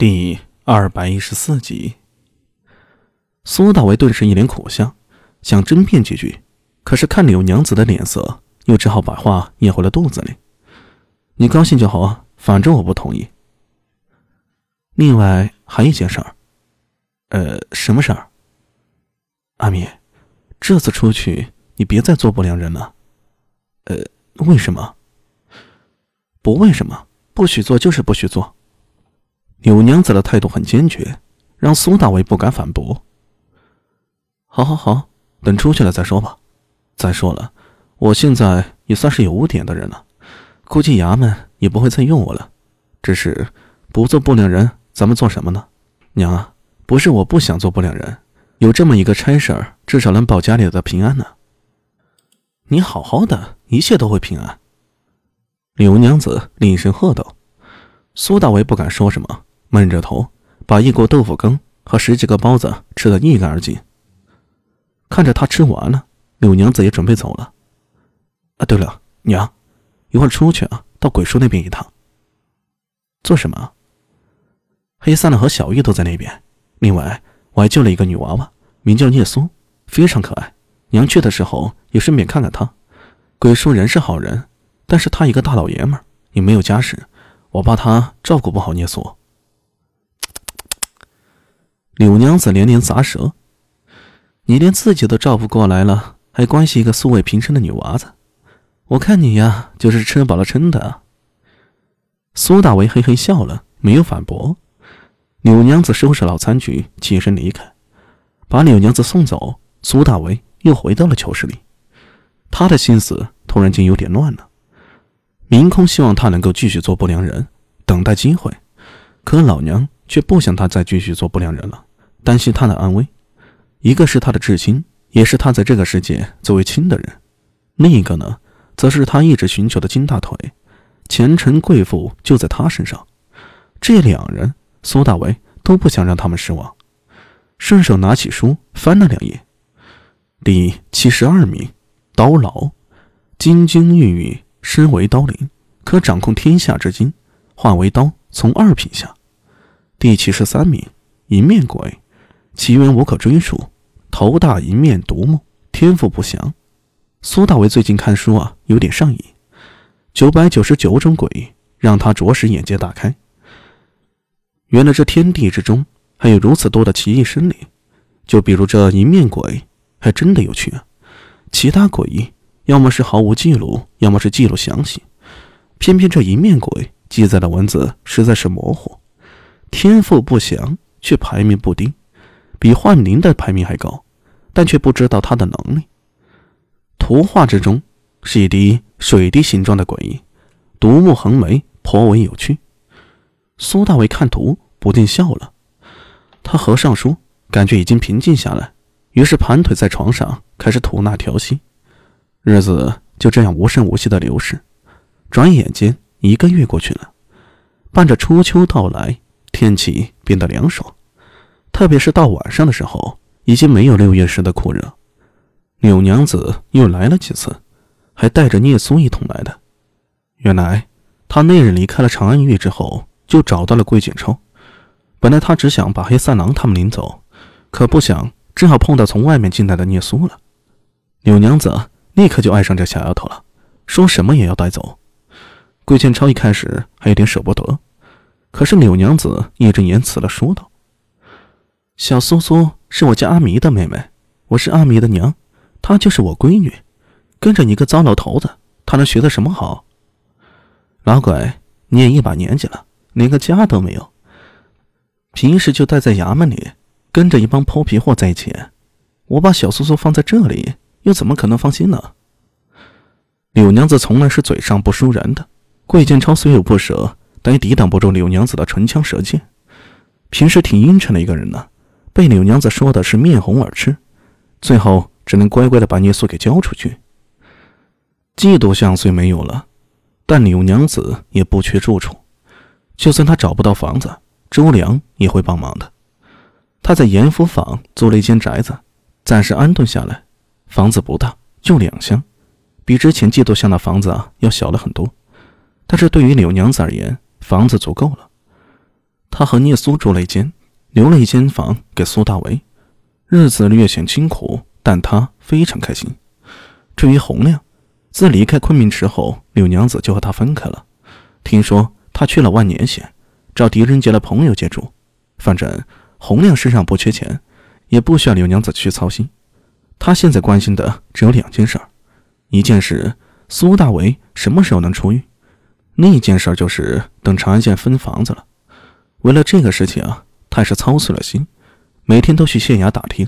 第二百一十四集，苏大为顿时一脸苦相，想争辩几句，可是看柳娘子的脸色，又只好把话咽回了肚子里。你高兴就好啊，反正我不同意。另外还有一件事儿，呃，什么事儿？阿米，这次出去你别再做不良人了。呃，为什么？不为什么，不许做就是不许做。柳娘子的态度很坚决，让苏大为不敢反驳。好好好，等出去了再说吧。再说了，我现在也算是有污点的人了，估计衙门也不会再用我了。只是不做不良人，咱们做什么呢？娘啊，不是我不想做不良人，有这么一个差事儿，至少能保家里的平安呢。你好好的，一切都会平安。柳娘子厉声喝道。苏大为不敢说什么。闷着头，把一锅豆腐羹和十几个包子吃得一干二净。看着他吃完了，柳娘子也准备走了。啊，对了，娘，一会儿出去啊，到鬼叔那边一趟。做什么？黑三郎和小玉都在那边。另外，我还救了一个女娃娃，名叫聂苏，非常可爱。娘去的时候也顺便看看她。鬼叔人是好人，但是他一个大老爷们儿，也没有家室，我怕他照顾不好聂苏。柳娘子连连咂舌：“你连自己都照不过来了，还关心一个素未平生的女娃子？我看你呀，就是吃饱了撑的。”苏大为嘿嘿笑了，没有反驳。柳娘子收拾老餐具，起身离开，把柳娘子送走。苏大为又回到了囚室里，他的心思突然间有点乱了。明空希望他能够继续做不良人，等待机会，可老娘却不想他再继续做不良人了。担心他的安危，一个是他的至亲，也是他在这个世界最为亲的人；另一个呢，则是他一直寻求的金大腿，前程贵妇就在他身上。这两人，苏大为都不想让他们失望。顺手拿起书翻了两页，第七十二名，刀牢，金睛玉玉，身为刀灵，可掌控天下之金，化为刀，从二品下。第七十三名，一面鬼。奇缘无可追溯，头大一面独目，天赋不详。苏大为最近看书啊，有点上瘾。九百九十九种鬼让他着实眼界大开。原来这天地之中还有如此多的奇异生灵，就比如这一面鬼，还真的有趣啊。其他鬼要么是毫无记录，要么是记录详细，偏偏这一面鬼记载的文字实在是模糊。天赋不详，却排名不低。比幻灵的排名还高，但却不知道他的能力。图画之中是一滴水滴形状的鬼，独目横眉，颇为有趣。苏大伟看图不禁笑了。他合上书，感觉已经平静下来，于是盘腿在床上开始吐纳调息。日子就这样无声无息的流逝，转眼间一个月过去了。伴着初秋到来，天气变得凉爽。特别是到晚上的时候，已经没有六月时的酷热。柳娘子又来了几次，还带着聂苏一同来的。原来，他那日离开了长安狱之后，就找到了桂锦超。本来他只想把黑三郎他们领走，可不想正好碰到从外面进来的聂苏了。柳娘子立刻就爱上这小丫头了，说什么也要带走。桂建超一开始还有点舍不得，可是柳娘子义正言辞地说道。小苏苏是我家阿弥的妹妹，我是阿弥的娘，她就是我闺女。跟着你个糟老头子，她能学的什么好？老鬼，你也一把年纪了，连个家都没有，平时就待在衙门里，跟着一帮泼皮货在一起。我把小苏苏放在这里，又怎么可能放心呢？柳娘子从来是嘴上不输人的，桂建超虽有不舍，但也抵挡不住柳娘子的唇枪舌剑。平时挺阴沉的一个人呢。被柳娘子说的是面红耳赤，最后只能乖乖的把聂苏给交出去。嫉妒相虽没有了，但柳娘子也不缺住处，就算她找不到房子，周良也会帮忙的。他在严福坊租了一间宅子，暂时安顿下来。房子不大，就两厢，比之前嫉妒相的房子啊要小了很多。但是对于柳娘子而言，房子足够了。他和聂苏住了一间，留了一间房给苏大为，日子略显清苦，但他非常开心。至于洪亮，自离开昆明之后，柳娘子就和他分开了。听说他去了万年县，找狄仁杰的朋友借住。反正洪亮身上不缺钱，也不需要柳娘子去操心。他现在关心的只有两件事儿：一件事，苏大为什么时候能出狱；另一件事就是等长安县分房子了。为了这个事情啊，但是操碎了心，每天都去县衙打听